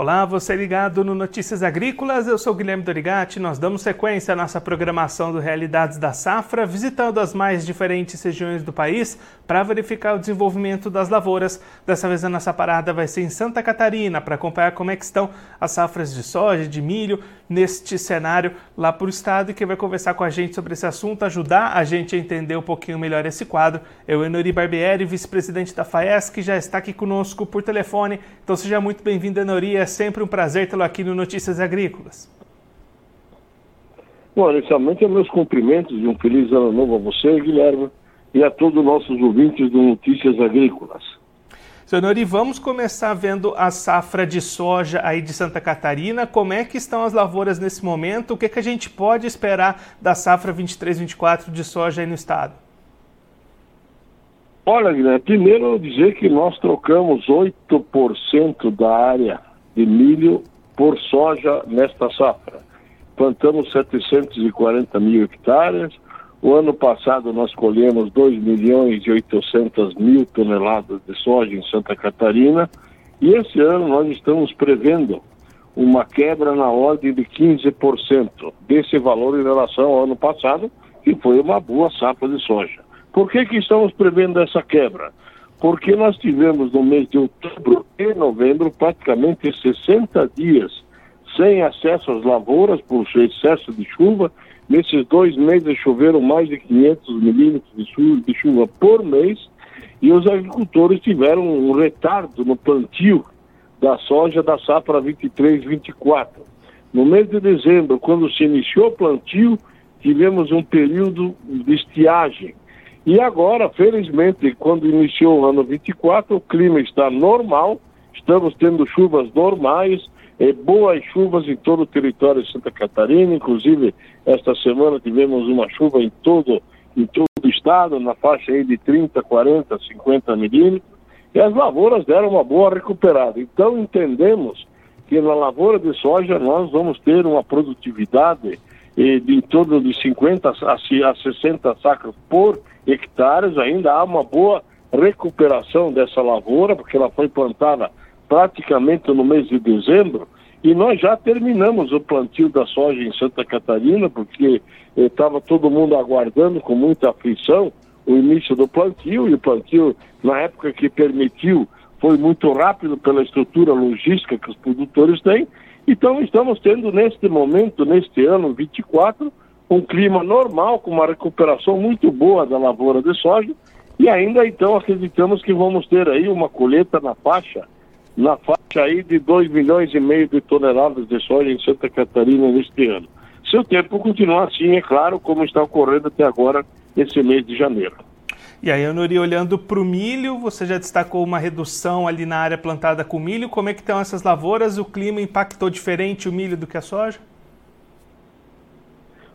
Olá, você ligado no Notícias Agrícolas, eu sou Guilherme Dorigati. Nós damos sequência à nossa programação do Realidades da Safra, visitando as mais diferentes regiões do país para verificar o desenvolvimento das lavouras. Dessa vez a nossa parada vai ser em Santa Catarina para acompanhar como é estão as safras de soja, de milho neste cenário lá para o estado e quem vai conversar com a gente sobre esse assunto, ajudar a gente a entender um pouquinho melhor esse quadro, é o Enori Barbieri, vice-presidente da FAESC, que já está aqui conosco por telefone. Então seja muito bem-vindo, Enori. É sempre um prazer tê-lo aqui no Notícias Agrícolas. Bom, inicialmente, meus cumprimentos e um feliz ano novo a você, Guilherme, e a todos os nossos ouvintes do Notícias Agrícolas. Senhor Nori, vamos começar vendo a safra de soja aí de Santa Catarina. Como é que estão as lavouras nesse momento? O que, é que a gente pode esperar da safra 23-24 de soja aí no estado? Olha, Guilherme, primeiro dizer que nós trocamos 8% da área de milho por soja nesta safra. Plantamos 740 mil hectares. O ano passado nós colhemos 2 milhões e 800 mil toneladas de soja em Santa Catarina. E esse ano nós estamos prevendo uma quebra na ordem de 15% desse valor em relação ao ano passado, que foi uma boa safra de soja. Por que, que estamos prevendo essa quebra? porque nós tivemos no mês de outubro e novembro praticamente 60 dias sem acesso às lavouras por excesso de chuva. Nesses dois meses choveram mais de 500 milímetros de chuva, de chuva por mês e os agricultores tiveram um retardo no plantio da soja da safra 23-24. No mês de dezembro, quando se iniciou o plantio, tivemos um período de estiagem e agora, felizmente, quando iniciou o ano 24, o clima está normal, estamos tendo chuvas normais, e boas chuvas em todo o território de Santa Catarina, inclusive esta semana tivemos uma chuva em todo, em todo o estado, na faixa aí de 30, 40, 50 milímetros, e as lavouras deram uma boa recuperada. Então entendemos que na lavoura de soja nós vamos ter uma produtividade eh, de em torno de 50 a 60 sacas por hectares, ainda há uma boa recuperação dessa lavoura, porque ela foi plantada praticamente no mês de dezembro, e nós já terminamos o plantio da soja em Santa Catarina, porque estava eh, todo mundo aguardando com muita aflição o início do plantio, e o plantio, na época que permitiu, foi muito rápido pela estrutura logística que os produtores têm. Então, estamos tendo neste momento, neste ano 24, um clima normal, com uma recuperação muito boa da lavoura de soja, e ainda então acreditamos que vamos ter aí uma colheita na faixa, na faixa aí de 2 milhões e meio de toneladas de soja em Santa Catarina neste ano. Se o tempo continuar assim, é claro, como está ocorrendo até agora, nesse mês de janeiro. E aí, Nuri, olhando para o milho, você já destacou uma redução ali na área plantada com milho. Como é que estão essas lavouras? O clima impactou diferente o milho do que a soja?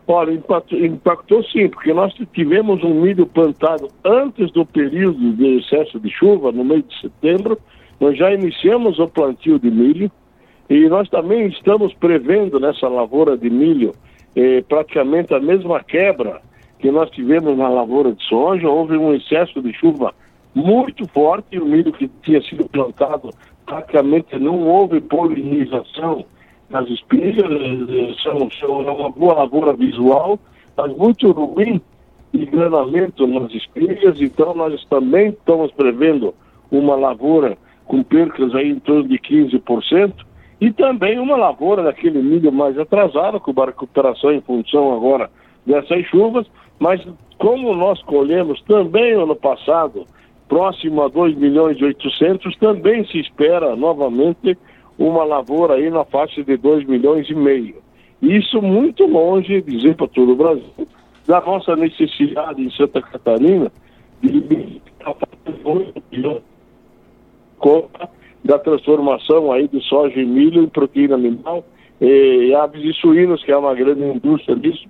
Olha, impactou, impactou, sim, porque nós tivemos um milho plantado antes do período de excesso de chuva, no mês de setembro. Nós já iniciamos o plantio de milho e nós também estamos prevendo nessa lavoura de milho eh, praticamente a mesma quebra que nós tivemos na lavoura de soja. Houve um excesso de chuva muito forte o milho que tinha sido plantado praticamente não houve polinização nas espigas, eh, são, são é uma boa lavoura visual, mas muito ruim e granamento nas espigas, então nós também estamos prevendo uma lavoura com percas aí em torno de 15%, e também uma lavoura daquele milho mais atrasado, com uma recuperação em função agora dessas chuvas, mas como nós colhemos também ano passado, próximo a 2 milhões e 800, também se espera novamente uma lavoura aí na faixa de 2 milhões e meio. Isso muito longe, dizer para todo o Brasil, da nossa necessidade em Santa Catarina de conta da transformação aí de soja e milho em proteína animal e aves e suínos, que é uma grande indústria disso,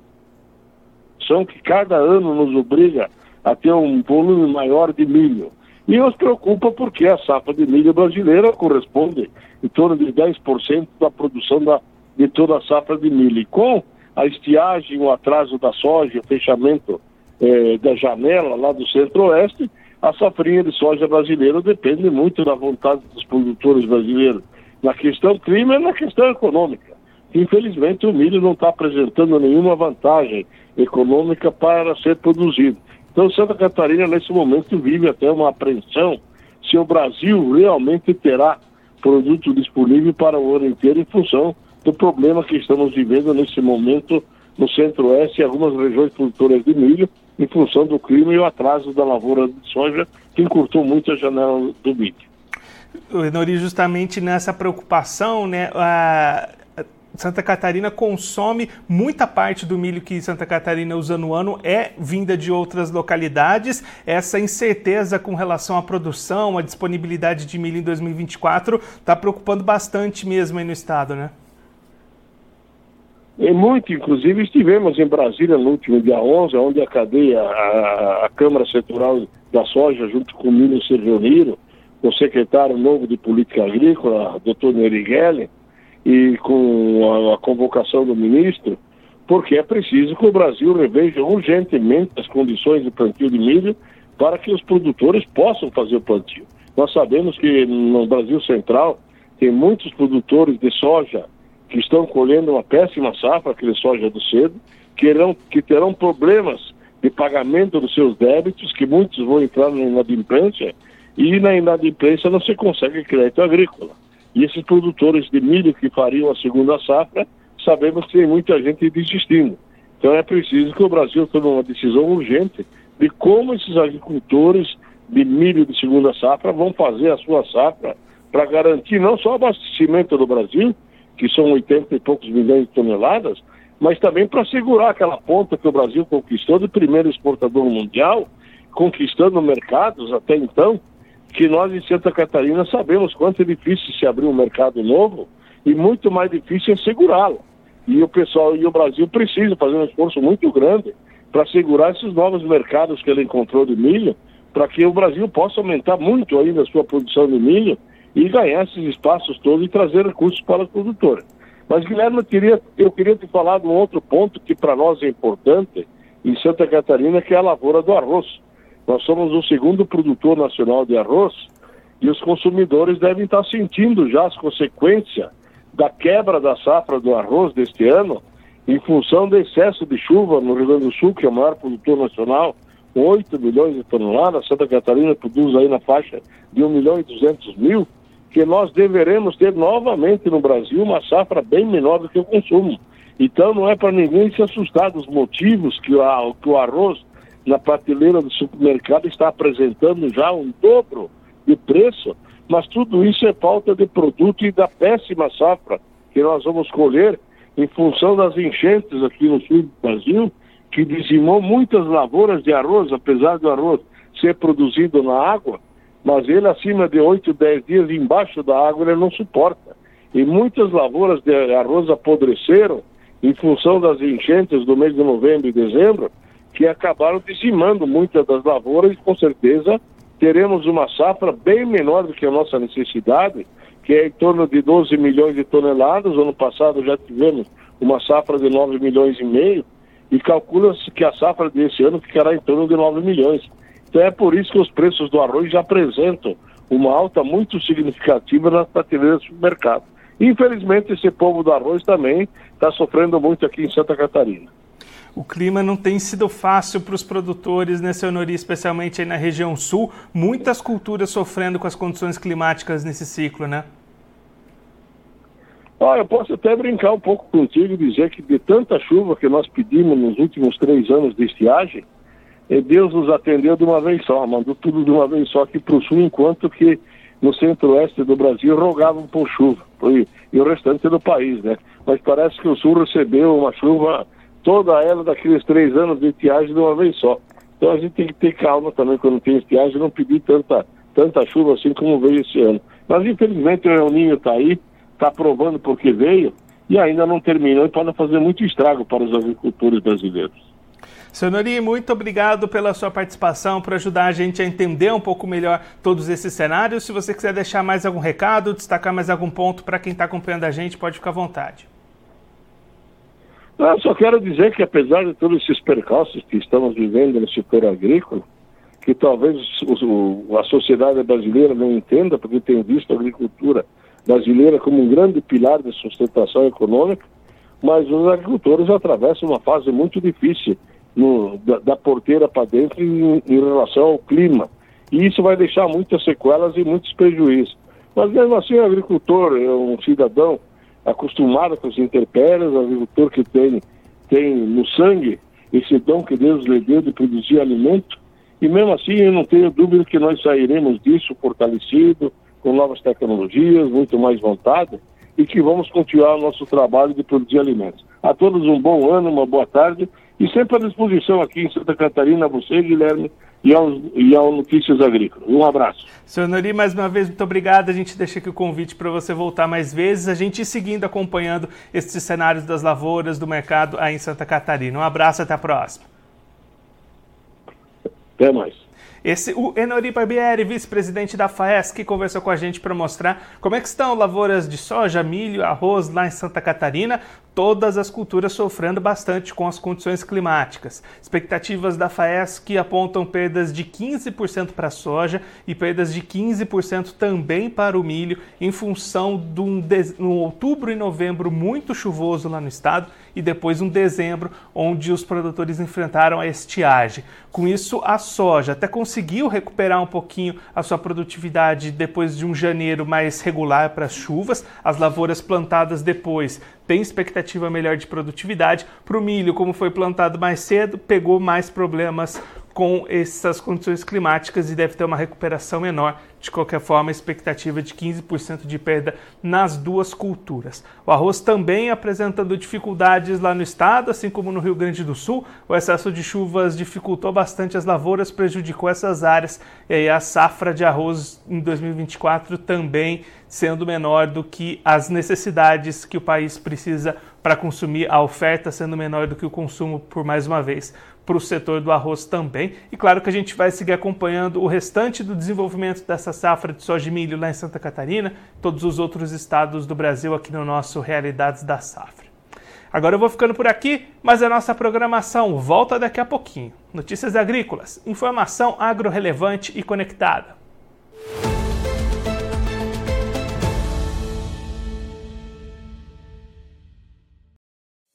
são que cada ano nos obriga a ter um volume maior de milho. E nos preocupa porque a safra de milho brasileira corresponde em torno de 10% da produção da, de toda a safra de milho. E com a estiagem, o atraso da soja, o fechamento eh, da janela lá do centro-oeste, a safrinha de soja brasileira depende muito da vontade dos produtores brasileiros. na questão clima e na questão econômica. Infelizmente, o milho não está apresentando nenhuma vantagem econômica para ser produzido. Então, Santa Catarina, nesse momento, vive até uma apreensão se o Brasil realmente terá produto disponível para o ano inteiro em função do problema que estamos vivendo nesse momento no centro-oeste e algumas regiões produtoras de milho, em função do clima e o atraso da lavoura de soja, que encurtou muito a janela do milho. Enori, justamente nessa preocupação, né, a Santa Catarina consome muita parte do milho que Santa Catarina usa no ano é vinda de outras localidades. Essa incerteza com relação à produção, à disponibilidade de milho em 2024 está preocupando bastante mesmo aí no estado, né? E muito, inclusive estivemos em Brasília no último dia 11, onde a cadeia, a, a Câmara Setorial da Soja, junto com o milho, se com o secretário novo de Política Agrícola, doutor Nerighelli, e com a, a, convocação do ministro, porque é preciso que o Brasil reveja urgentemente as condições de plantio de milho para que os produtores possam fazer o plantio. Nós sabemos que no Brasil Central tem muitos produtores de soja que estão colhendo uma péssima safra, aquele soja do cedo, que, irão, que terão problemas de pagamento dos seus débitos, que muitos vão entrar na inadimplência, e na inadimplência não se consegue crédito agrícola. E esses produtores de milho que fariam a segunda safra, sabemos que tem muita gente desistindo. Então é preciso que o Brasil tome uma decisão urgente de como esses agricultores de milho de segunda safra vão fazer a sua safra para garantir não só o abastecimento do Brasil, que são 80 e poucos milhões de toneladas, mas também para segurar aquela ponta que o Brasil conquistou de primeiro exportador mundial, conquistando mercados até então, que nós em Santa Catarina sabemos quanto é difícil se abrir um mercado novo e muito mais difícil é segurá-lo. E o pessoal e o Brasil precisa fazer um esforço muito grande para segurar esses novos mercados que ele encontrou de milho, para que o Brasil possa aumentar muito ainda a sua produção de milho e ganhar esses espaços todos e trazer recursos para os produtores. Mas, Guilherme, eu queria, eu queria te falar de um outro ponto que para nós é importante em Santa Catarina, que é a lavoura do arroz. Nós somos o segundo produtor nacional de arroz e os consumidores devem estar sentindo já as consequências da quebra da safra do arroz deste ano, em função do excesso de chuva no Rio Grande do Sul, que é o maior produtor nacional, 8 milhões de toneladas, Santa Catarina produz aí na faixa de 1 milhão e 200 mil, que nós deveremos ter novamente no Brasil uma safra bem menor do que o consumo. Então não é para ninguém se assustar dos motivos que, a, que o arroz na prateleira do supermercado está apresentando já um dobro de preço, mas tudo isso é falta de produto e da péssima safra que nós vamos colher em função das enchentes aqui no sul do Brasil, que dizimou muitas lavouras de arroz, apesar do arroz ser produzido na água, mas ele acima de 8, 10 dias embaixo da água ele não suporta. E muitas lavouras de arroz apodreceram em função das enchentes do mês de novembro e dezembro, que acabaram dizimando muitas das lavouras e com certeza teremos uma safra bem menor do que a nossa necessidade, que é em torno de 12 milhões de toneladas. Ano passado já tivemos uma safra de 9 milhões e meio e calcula-se que a safra desse ano ficará em torno de 9 milhões. Então é por isso que os preços do arroz já apresentam uma alta muito significativa nas prateleiras do supermercado. Infelizmente, esse povo do arroz também está sofrendo muito aqui em Santa Catarina o clima não tem sido fácil para os produtores, né, seu Nori, especialmente aí na região sul. Muitas culturas sofrendo com as condições climáticas nesse ciclo, né? Ah, eu posso até brincar um pouco contigo e dizer que de tanta chuva que nós pedimos nos últimos três anos de estiagem, eh, Deus nos atendeu de uma vez só, mandou tudo de uma vez só aqui para o sul, enquanto que no centro-oeste do Brasil rogavam por chuva, e, e o restante do país, né? Mas parece que o sul recebeu uma chuva toda ela daqueles três anos de estiagem de uma vez só. Então a gente tem que ter calma também quando tem estiagem, não pedir tanta, tanta chuva assim como veio esse ano. Mas infelizmente o El Ninho está aí, está provando porque veio e ainda não terminou e pode fazer muito estrago para os agricultores brasileiros. Senhor Nori, muito obrigado pela sua participação, por ajudar a gente a entender um pouco melhor todos esses cenários. Se você quiser deixar mais algum recado, destacar mais algum ponto para quem está acompanhando a gente, pode ficar à vontade. Eu só quero dizer que apesar de todos esses percalços que estamos vivendo no setor agrícola, que talvez o, a sociedade brasileira não entenda, porque tem visto a agricultura brasileira como um grande pilar de sustentação econômica, mas os agricultores atravessam uma fase muito difícil no, da, da, porteira para dentro em, em, relação ao clima. E isso vai deixar muitas sequelas e muitos prejuízos. Mas mesmo assim, o agricultor é um cidadão acostumado com as intempéries, o agricultor que tem, tem no sangue esse dom que Deus lhe deu de produzir alimento. E mesmo assim, eu não tenho dúvida que nós sairemos disso fortalecido, com novas tecnologias, muito mais vontade, e que vamos continuar o nosso trabalho de produzir alimentos. A todos um bom ano, uma boa tarde, e sempre à disposição aqui em Santa Catarina, a você, Guilherme, e ao, e ao Notícias Agrícolas. Um abraço. Senhor Nori, mais uma vez, muito obrigado. A gente deixa aqui o convite para você voltar mais vezes, a gente ir seguindo, acompanhando esses cenários das lavouras, do mercado aí em Santa Catarina. Um abraço, até a próxima. Até mais. Esse, o Enori Barbieri, vice-presidente da FAESC, conversou com a gente para mostrar como é que estão lavouras de soja, milho, arroz lá em Santa Catarina, todas as culturas sofrendo bastante com as condições climáticas. Expectativas da FAESC apontam perdas de 15% para a soja e perdas de 15% também para o milho, em função de um, um outubro e novembro muito chuvoso lá no estado e depois um dezembro onde os produtores enfrentaram a estiagem. Com isso, a soja até conseguiu recuperar um pouquinho a sua produtividade depois de um janeiro mais regular para as chuvas. As lavouras plantadas depois têm expectativa melhor de produtividade. Para o milho, como foi plantado mais cedo, pegou mais problemas com essas condições climáticas e deve ter uma recuperação menor. De qualquer forma, a expectativa de 15% de perda nas duas culturas. O arroz também apresentando dificuldades lá no estado, assim como no Rio Grande do Sul. O excesso de chuvas dificultou bastante as lavouras, prejudicou essas áreas e aí a safra de arroz em 2024 também sendo menor do que as necessidades que o país precisa para consumir, a oferta sendo menor do que o consumo, por mais uma vez para o setor do arroz também. E claro que a gente vai seguir acompanhando o restante do desenvolvimento dessa safra de soja e milho lá em Santa Catarina, todos os outros estados do Brasil aqui no nosso Realidades da Safra. Agora eu vou ficando por aqui, mas a nossa programação volta daqui a pouquinho. Notícias agrícolas, informação agro-relevante e conectada.